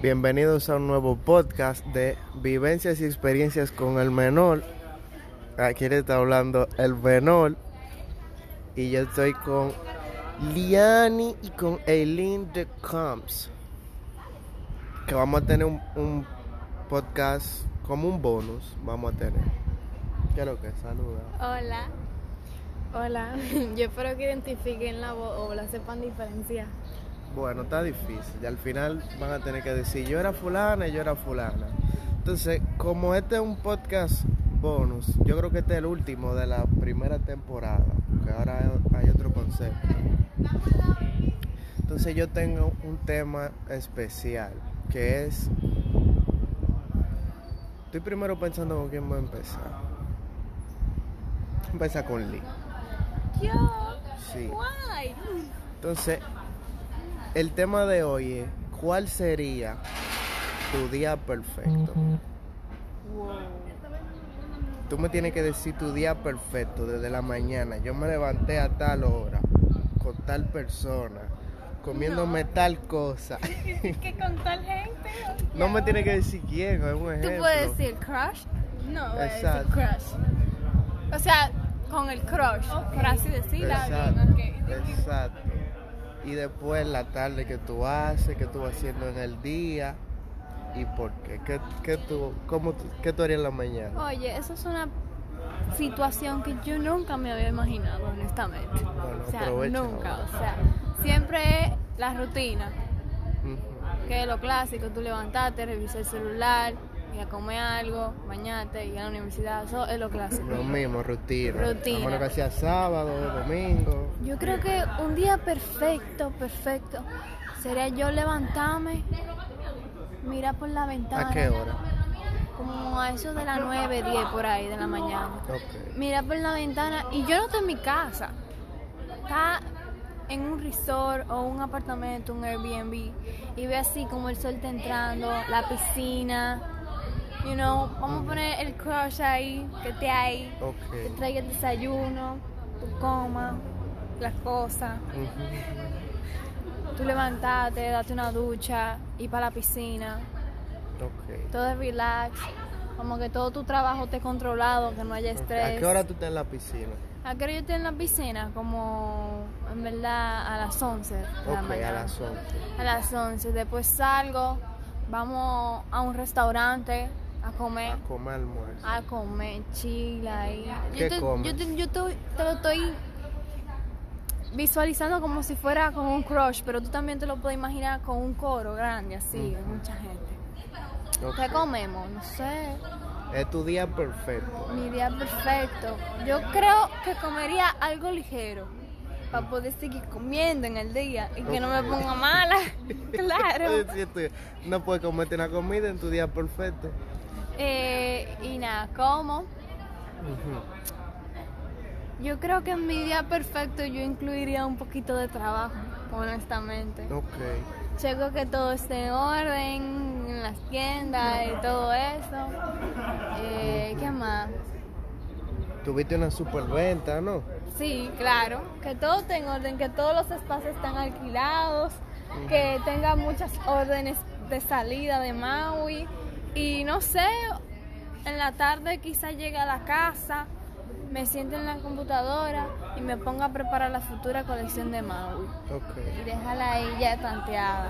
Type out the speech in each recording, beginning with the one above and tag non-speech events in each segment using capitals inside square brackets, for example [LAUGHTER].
Bienvenidos a un nuevo podcast de vivencias y experiencias con el menor. Aquí le está hablando el menor. Y yo estoy con Liani y con Eileen de Combs. Que vamos a tener un, podcast como un bonus. Vamos a tener. ¿Qué que? Saluda. Hola. Hola. [LAUGHS] Yo espero que identifiquen la voz o la sepan diferenciar. Bueno, está difícil. Y al final van a tener que decir yo era fulana y yo era fulana. Entonces, como este es un podcast bonus, yo creo que este es el último de la primera temporada. Que ahora hay- otro concepto. Entonces yo tengo un tema especial que es... Estoy primero pensando con quién voy a empezar. Empezar con Lee. Yo. Sí. Entonces, el tema de hoy es, ¿cuál sería tu día perfecto? Wow. Tú me tienes que decir tu día perfecto desde la mañana. Yo me levanté a tal hora, con tal persona, comiéndome tal cosa. [LAUGHS] que con tal gente. No me tienes que decir quién, es un Tú puedes decir crush. No, voy a decir Exacto. crush. O sea, con el crush, por así decirlo. Exacto. Y después la tarde que tú haces, que tú vas haciendo en el día y por qué. ¿Qué, qué tú, cómo, qué tú harías en la mañana? Oye, eso es una situación que yo nunca me había imaginado, honestamente. Bueno, o sea, aprovecha nunca. ahora. O sea, siempre es la rutina. Que es lo clásico, tú levantarte, revisar el celular, ir a comer algo, bañarte, ir a la universidad, eso es lo clásico. Lo mismo, rutina. Rutina. A menos que sea sábado, domingo. Yo creo que un día perfecto, perfecto, sería yo levantarme, mirar por la ventana. ¿A qué hora? Como a eso de las 9, 10 por ahí de la mañana. Ok. Mirar por la ventana y yo no estoy en mi casa. Está en un resort o un apartamento, un Airbnb y ve así como el sol está entrando, la piscina. You know, vamos a poner el crush ahí, que esté ahí, que Ok. traiga el desayuno, tú comas las cosas, Ujú. tú levantate, date una ducha, ir para la piscina, todo es relax, como que todo tu trabajo esté controlado, que no haya estrés. ¿A qué hora tú estás en la piscina? ¿A qué hora yo estoy en la piscina? Como, en verdad, a las 11 de la Ok, mañana. a las 11. A las 11. Después salgo, vamos a un restaurante a comer. A comer almuerzo. A comer chila ahí. ¿Qué yo te, comes? Yo, te, yo te- te lo estoy visualizando como si fuera con un crush, pero tú también te lo puedes imaginar con un coro grande, así, Ujú. mucha gente. Ok. ¿Qué comemos? No sé. Es tu día perfecto. Mi día perfecto. Yo creo que comería algo ligero para poder seguir comiendo en el día y que no me ponga mala. [LAUGHS] claro. No puedes comerte una comida en tu día perfecto. Eh, y nada, como. Yo creo que en mi día perfecto yo incluiría un poquito de trabajo, honestamente. Ok. Checo que todo esté en orden en las tiendas y todo eso. Eh, ¿Qué más? Tuviste una superventa, ¿no? Sí, claro, que todo esté en orden, que todos los espacios están alquilados, que tenga muchas órdenes de salida de Maui y no sé, en la tarde quizá llegue a la casa, me siente en la computadora y me ponga a preparar la futura colección de Maui Ok. y déjala ahí ya tanteada.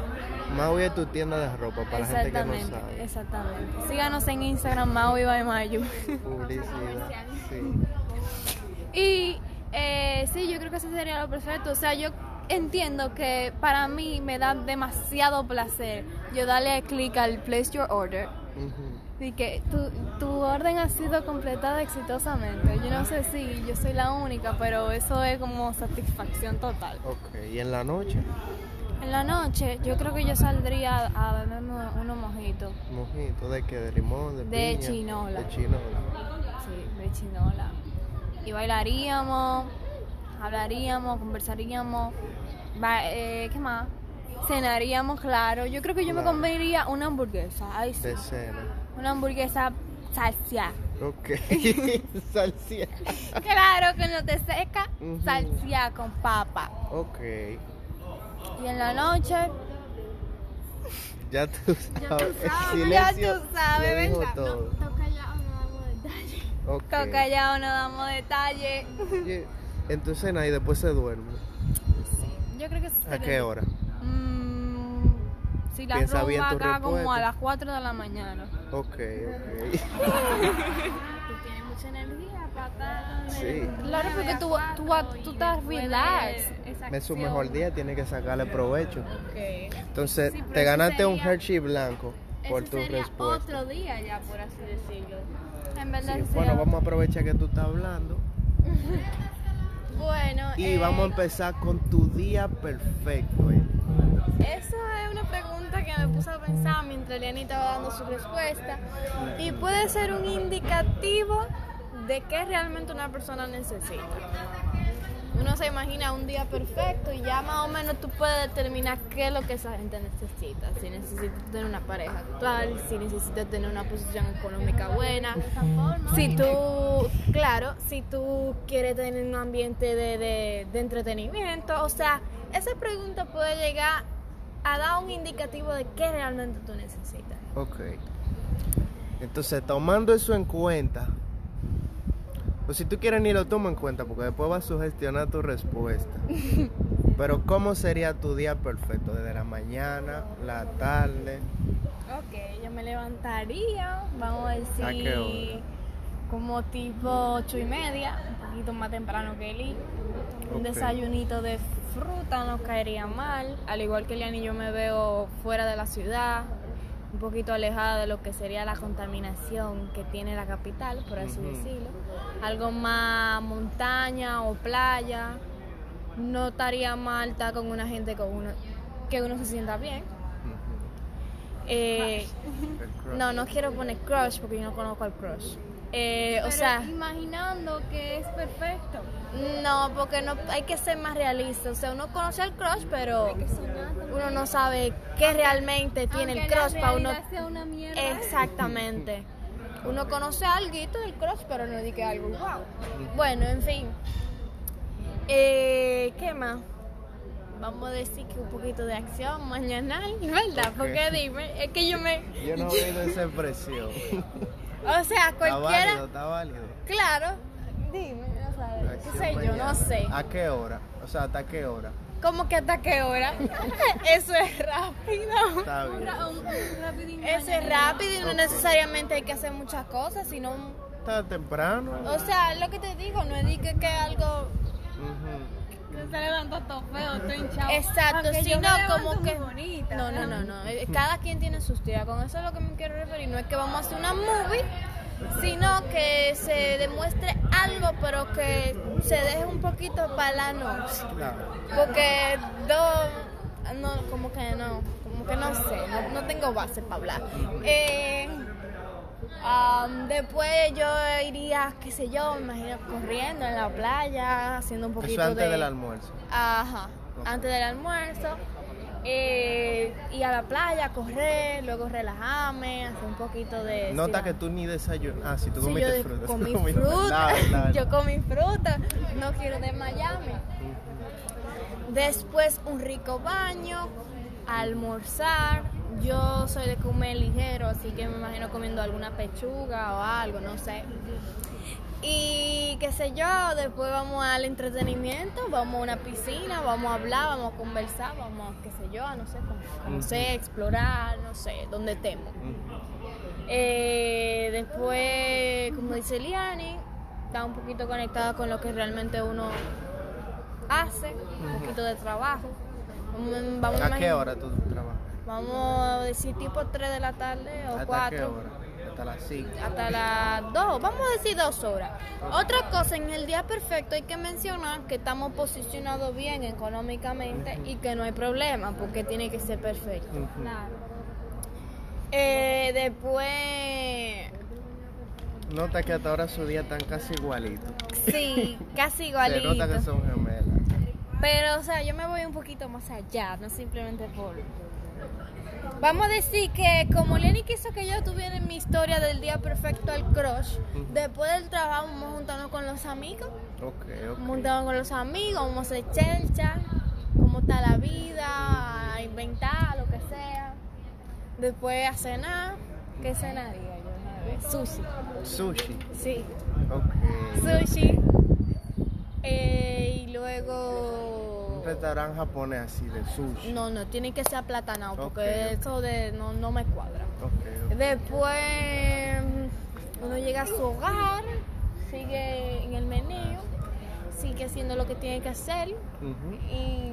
Maui es tu tienda de ropa para la gente que no Exactamente, sabe. exactamente. Síganos en Instagram Maui by Mayu. Publicidad. Sí. Y eh, sí, yo creo que eso sería lo perfecto. O sea, yo entiendo que para mí me da demasiado placer yo darle clic al place your order Ujú. y que tu, tu orden ha sido completada exitosamente. Yo no sé si yo soy la única, pero eso es como satisfacción total. Ok. ¿Y en la noche? En la noche yo creo que yo saldría a beberme unos mojitos. Mojito. ¿De qué? ¿De limón? ¿De, De piña? chinola. De chinola. Sí, de chinola. Y bailaríamos, hablaríamos, conversaríamos. ba- eh, ¿Qué más? Cenaríamos, claro. Yo creo que yo me comería una hamburguesa. Ay, sí. De cena. Una hamburguesa salsia. Ok. [LAUGHS] [LAUGHS] Salsia. Claro que no te seca. Salsia con papa. Ok. Y en la noche, Ya tú Ya sabes. tú el sabes, silencio ya tú sabes, ¿verdad? todo. Toca ya o no damos detalles. Ok. Toca ya o no damos detalles. Oye, Entonces, y después se duerme. Yo creo que eso ¿A qué hora? Si la Piensa bien rumba tu acá como a respuesta. las 4 de la mañana. Ok, ok. [LAUGHS] Tú tienes mucha energía para estar. Sí. Claro, porque tú, tú, tú estás relax. Es su mejor día, tiene que sacarle provecho. Ok. Entonces, Sí, te ganaste un Hershey blanco por tu sería respuesta. otro día ya, por así decirlo. En verdad Sí, bueno, vamos a aprovechar que tú estás hablando [LAUGHS] Bueno, y eh, vamos a empezar con tu día perfecto. eh. Esa es una pregunta que me puse a pensar mientras Liani estaba dando su respuesta y puede ser un indicativo de qué realmente una persona necesita. Uno se imagina un día perfecto y ya más o menos tú puedes determinar qué es lo que esa gente necesita. Si necesita tener una pareja actual, si necesita tener una posición económica buena, si tú, claro, si tú quieres tener un ambiente de, de- de entretenimiento, o sea, esa pregunta puede llegar a dar un indicativo de qué realmente tú necesitas. Ok. Entonces, tomando eso en cuenta, o si tú quieres ni lo tomo en cuenta, porque después va a sugestionar tu respuesta. [LAUGHS] Pero, ¿cómo sería tu día perfecto? Desde la mañana, la tarde. Ok, yo me levantaría, vamos a decir, ¿A qué hora? como tipo ocho y media, un poquito más temprano que Eli. Un desayunito de fruta no caería mal, al igual que Elian y yo me veo fuera de la ciudad, un poquito alejada de lo que sería la contaminación que tiene la capital, por así decirlo. Algo más montaña o playa. No estaría mal estar con una gente con uno, que uno se sienta bien. Eh, no, no quiero poner crush porque yo no conozco al crush. Eh, o sea, imaginando que es perfecto. no, porque no hay que ser más realista. O sea, uno conoce al crush, pero uno no sabe qué realmente tiene el Aunque crush para uno. realidad sea una mierda. Exactamente. Uno conoce algo del crush, pero no dice algo wow. Bueno, en fin. Eh, ¿Qué más? Vamos a decir que un poquito de acción mañana, ¿verdad? Porque dime, es que yo me. Yo no he oído esa expresión. [LAUGHS] O sea, Está cualquiera. válido, está válido. Claro. Dime, no sabes. ¿Qué sé yo? No sé. ¿A qué hora? O sea, ¿hasta qué hora? ¿Cómo que hasta qué hora? [LAUGHS] Eso es rápido. Está Un, bien. Eso es rápido y no necesariamente hay que hacer muchas cosas, sino. Está temprano. O sea, lo que te digo, no es de que, que algo. Se levanta todo feo, todo hinchado. Exacto, Aunque yo sino como muy que. bonita, No, no, no, no. eh, Cada quien tiene sus días. Con eso es lo que me quiero referir. No es que vamos a hacer una movie, sino que se demuestre algo, pero que se deje un poquito para la noche. Porque dos, no, como que no, como que no sé, no, no tengo base para hablar. Eh, después yo iría, qué sé yo, me imagino corriendo en la playa, haciendo un poquito Eso antes de... del almuerzo. Ajá, antes del almuerzo. Eh, ir a la playa, correr, luego relajarme, hacer un poquito de... Nota que tú ni desayunas. Ah, si tú Sí, comiste fruta. [LAUGHS] comí fruta, [LAUGHS] yo comí fruta, no quiero desmayarme. Después un rico baño, almorzar. Yo soy de comer ligero, así que me imagino comiendo alguna pechuga o algo, no sé. Y qué sé yo, después vamos al entretenimiento, vamos a una piscina, vamos a hablar, vamos a conversar, vamos, qué sé yo, a no sé, con- conocer, explorar, no sé, donde estemos. Eh, después, como dice Liani, está un poquito conectada con lo que realmente uno hace, un poquito de trabajo. Vamos, a ¿A qué hora tú trabajas? Vamos a decir tipo 3 de la tarde o ¿Hasta 4. qué hora? Hasta las 5. Hasta las 2, vamos a decir 2 horas. Otra cosa, en el día perfecto hay que mencionar que estamos posicionados bien económicamente y que no hay problema porque tiene que ser perfecto. Claro. Eh, después, Nota que hasta ahora su día están casi igualitos. sí, casi [LAUGHS] Se igualito. nota que son gemelas. Pero, o sea, yo me voy un poquito más allá, no simplemente por... Vamos a decir que como Lenny quiso que yo tuviera mi historia del día perfecto al crush, después del trabajo vamos a juntarnos con los amigos, Ok, ok. juntarnos con los amigos, vamos a chelcha, cómo está la vida, a inventar, lo que sea. Después a cenar. ¿Qué cenaría yo? Sushi. Sushi. Sí. Ok. Sushi. Eh, y luego. Restaurante japonés así de sushi. No, no, tiene que ser aplatanado porque Ok, ok. eso de no, no me cuadra. Después uno llega a su hogar, sigue en el menú, sigue haciendo lo que tiene que hacer Ujú. y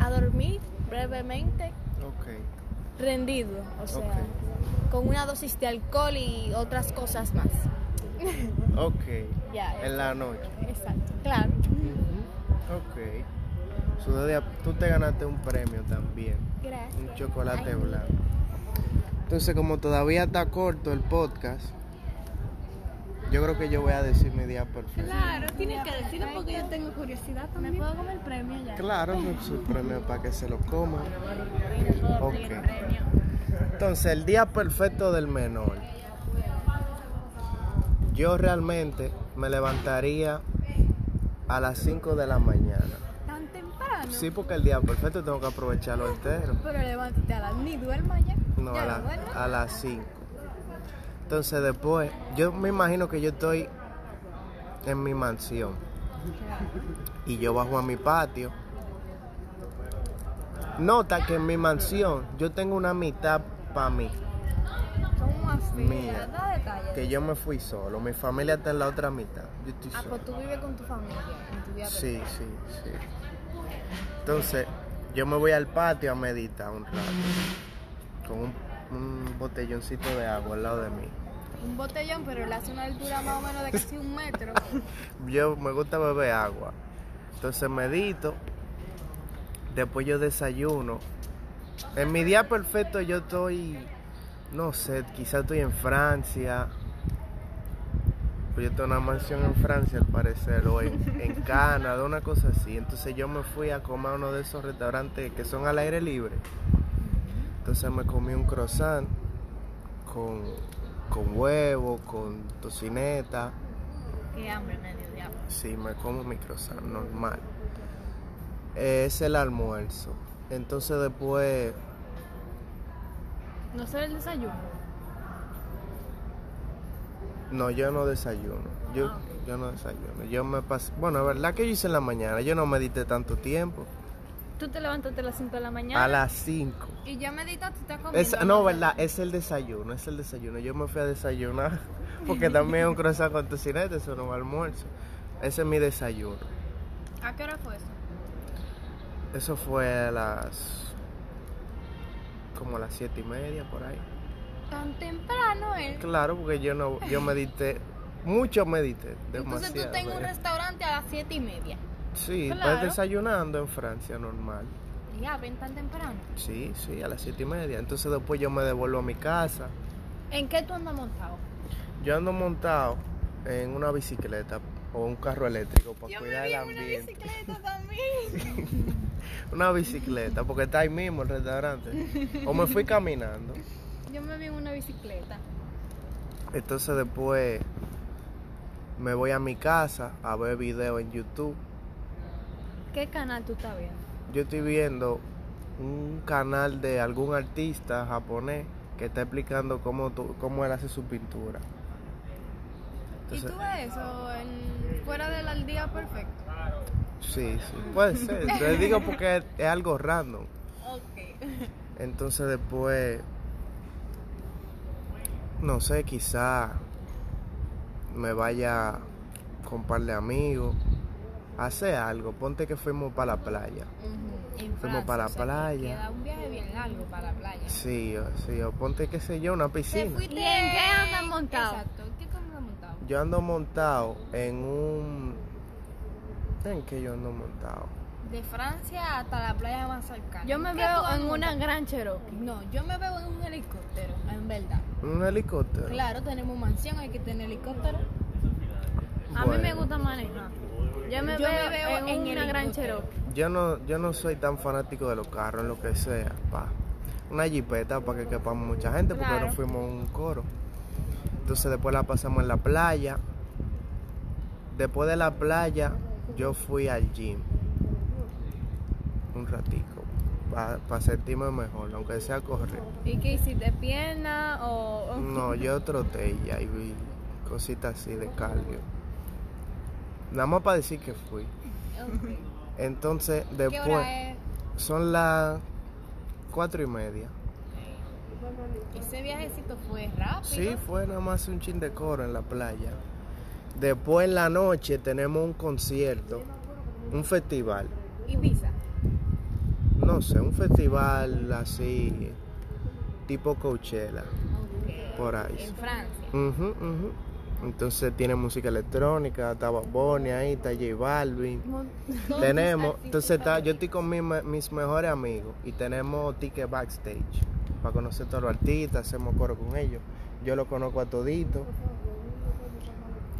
a dormir brevemente, rendido, o sea, con una dosis de alcohol y otras cosas más. Ok. [LAUGHS] Ya, En la noche. Exacto, claro. Ok. Tú te ganaste un premio también. Gracias. Un chocolate Ay, blanco. Entonces, como todavía está corto el podcast, yo creo que yo voy a decir mi día perfecto. Claro, tienes que decirlo porque yo tengo curiosidad ¿Me también. puedo comer el premio ya? Claro, es su premio para que se lo coman. Ok. El premio. Entonces, el día perfecto del menor. Yo realmente me levantaría a las 5 de la mañana. Sí, porque el día perfecto tengo que aprovecharlo entero. Pero levántate a las ni duerma ya. No, Ya a, la- a las 5. Entonces después, yo me imagino que yo estoy en mi mansión. Y yo bajo a mi patio. Nota que en mi mansión yo tengo una mitad para mí. Mía. Detalles. Que yo me fui solo. Mi familia está en la otra mitad. Yo estoy Ah, solo. pues tú vives con tu familia, en tu día Sí, sí, sí. Entonces, yo me voy al patio a meditar un rato. Con un, un botelloncito de agua al lado de mí. Un botellón, pero le hace una altura más o menos de casi un metro. [LAUGHS] Yo me gusta beber agua. Entonces medito. Después yo desayuno. En mi día perfecto yo estoy, no sé, quizás estoy en Francia. Pues yo tengo una mansión en Francia al parecer, o en, en [LAUGHS] Canadá, una cosa así. Entonces yo me fui a comer a uno de esos restaurantes que son al aire libre. Entonces me comí un croissant con, con huevo, con tocineta. Qué hambre me dio diablo. Sí, me como mi croissant normal. Eh, es el almuerzo. Entonces después, No sé el desayuno. no, yo no desayuno. Yo, Ah. yo no desayuno. Yo me pasé, bueno, es verdad que yo hice en la mañana. Yo no medité tanto tiempo. Tú te levantaste a las 5 de la mañana. A las 5. Y ya meditaste, tú estás comiendo. Es, no, verdad, es el desayuno, es el desayuno. Yo me fui a desayunar [LAUGHS] porque también un croissant con tocineta, eso no es almuerzo. Ese es mi desayuno. ¿A qué hora fue eso? Eso fue a las como a las siete y media por ahí. Tan temprano, ¿eh? Claro, porque yo no, yo medité, mucho medité, Entonces demasiado. tú estás en un eh. restaurante a las 7 y media. Sí, Claro. pues desayunando en Francia normal. Ya, ven tan temprano. Sí, sí, a las siete y media. Entonces después yo me devuelvo a mi casa. ¿En qué tú andas montado? Yo ando montado en una bicicleta o un carro eléctrico para Yo me cuidar vi el en una ambiente. bicicleta [LAUGHS] también. Una bicicleta, porque está ahí mismo el restaurante. O me fui caminando. [LAUGHS] Yo me vi en una bicicleta. Entonces después me voy a mi casa a ver videos en YouTube. ¿Qué canal tú estás viendo? Yo estoy viendo un canal de algún artista japonés que está explicando cómo, tú- cómo él hace su pintura. ¿Y tú ves eso en- fuera del día perfecto? sí, sí, puede ser. Te digo porque es, es algo random. Ok. Entonces después, no sé, quizá me vaya con un par de amigos, hacer algo. Ponte que fuimos para la playa. Fuimos para la playa. Queda un viaje bien largo para la playa. Sí, o, sí, o ponte, qué sé yo, una piscina. ¿Y en qué andas montado? Exacto, ¿en qué? Yo ando montado en un... ¿En qué yo ando montado? De Francia hasta la playa más cercana. Yo me ¿Qué veo en una gran Cherokee. No, yo me veo en un helicóptero, en verdad. ¿Un helicóptero? Claro, tenemos mansión, hay que tener helicóptero. A mí me gusta manejar. Yo me Yo veo, me veo en, en una gran. Cherokee. Yo no, yo no soy tan fanático de los carros, en lo que sea, pa. Una jipeta para que quepamos mucha gente, porque Claro. no fuimos un coro. Entonces después la pasamos en la playa. Después de la playa, yo fui al gym. Un ratico. para sentirme mejor, aunque sea correr. ¿Y qué hiciste? ¿Pierna o...? No, yo troté y ya y vi cositas así de cardio. Nada más para decir que fui. Entonces, ¿Qué después, hora es? son las cuatro y media. Ese viajecito fue rápido. Sí, fue nada más un chin de coro en la playa. Después en la noche tenemos un concierto, un festival. Ibiza. No sé, un festival así, tipo Coachella, por ahí. En Francia. Ujú, ujú. Entonces tiene música electrónica, está Bunny ahí, está J Balvin. Tenemos, entonces está, yo estoy con mis, me- mis mejores amigos y tenemos ticket backstage para conocer a todos los artistas, hacemos coro con ellos. Yo lo conozco a todito.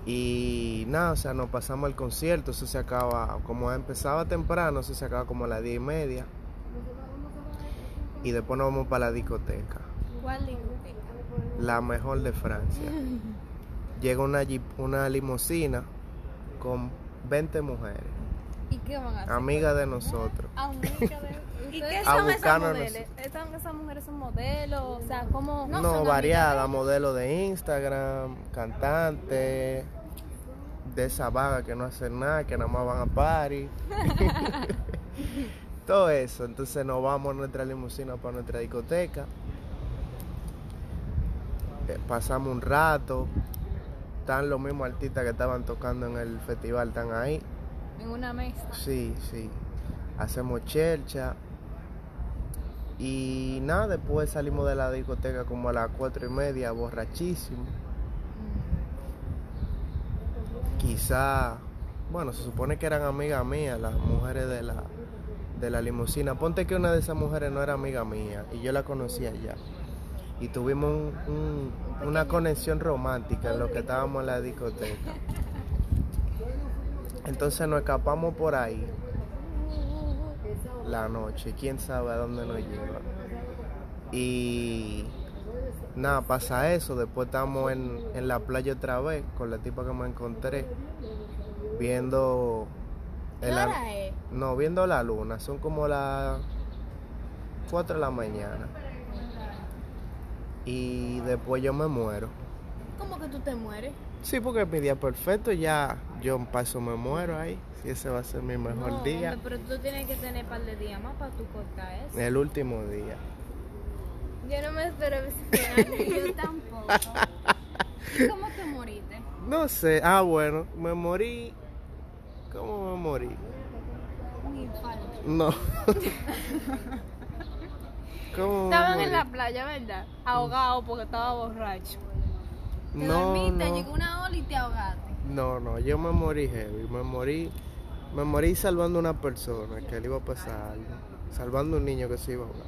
Y nada, o sea, nos pasamos el concierto, eso se acaba, como empezaba temprano, eso se acaba como a las diez y media. Y después nos vamos para la discoteca, ¿Cuál discoteca? la mejor de Francia. [LAUGHS] Llega una, una limusina con 20 mujeres, ¿Y qué van a hacer? amigas de nosotros. [LAUGHS] Amiga de... [LAUGHS] ¿Y son esas modelos? ¿Están- ¿Esas mujeres son modelos? O sea, ¿cómo...? No, variada, modelo de Instagram, cantante, de esa vaga que no hacen nada, que nada más van a party. [LAUGHS] Todo eso. Entonces nos vamos a nuestra limusina para nuestra discoteca. Eh, Pasamos un rato. Están los mismos artistas que estaban tocando en el festival, están ahí. En una mesa. Sí, sí. Hacemos chelcha. Y nada, después salimos de la discoteca como a las cuatro y media, borrachísimo. Quizá, bueno, se supone que eran amigas mías, las mujeres de la, de la limusina. Ponte que una de esas mujeres no era amiga mía y yo la conocía ya. Y tuvimos un- un- una conexión romántica en lo que estábamos en la discoteca. [LAUGHS] Entonces nos escapamos por ahí la noche, quién sabe a dónde nos lleva. Y nada, pasa eso, después estamos en, en la playa otra vez con la tipa que me encontré, viendo... ¿Qué el es? no, viendo la luna, son como las 4 de la mañana. Y después yo me muero. ¿Cómo que tú te mueres? Sí, porque es mi día perfecto, ya yo paso me muero ahí. Si ese va a ser mi mejor No, día. hombre, pero tú tienes que tener un par de días más para tu cortar eso. El último día. Yo no me espero ese. Yo tampoco. [LAUGHS] ¿Cómo te moriste? No sé, ah bueno, me morí. ¿Cómo me morí? Un infarto. No. [LAUGHS] [LAUGHS] ¿Cómo me Estaban en la playa, ¿verdad? Ahogado porque estaba borracho. Te No, dormiste, no. llegó una ola y te ahogaste. No, no, yo me morí heavy, me morí, me morí salvando a una persona que le iba a pasar algo, salvando a un niño que se iba a ahogar.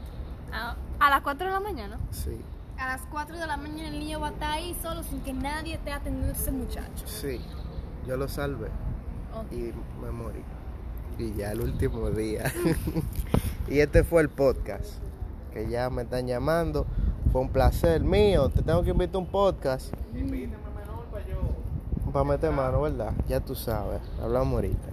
A, a las 4 de la mañana. Sí, A las 4 de la mañana el niño va a estar ahí solo sin que nadie esté atendiendo a ese muchacho. sí, yo lo salvé Ok. y me morí. Y ya el último día. [LAUGHS] y este fue el podcast, que ya me están llamando. Fue un placer mío, te tengo que invitar a un podcast. Para meter mano, ¿verdad? Ya tú sabes, hablamos ahorita.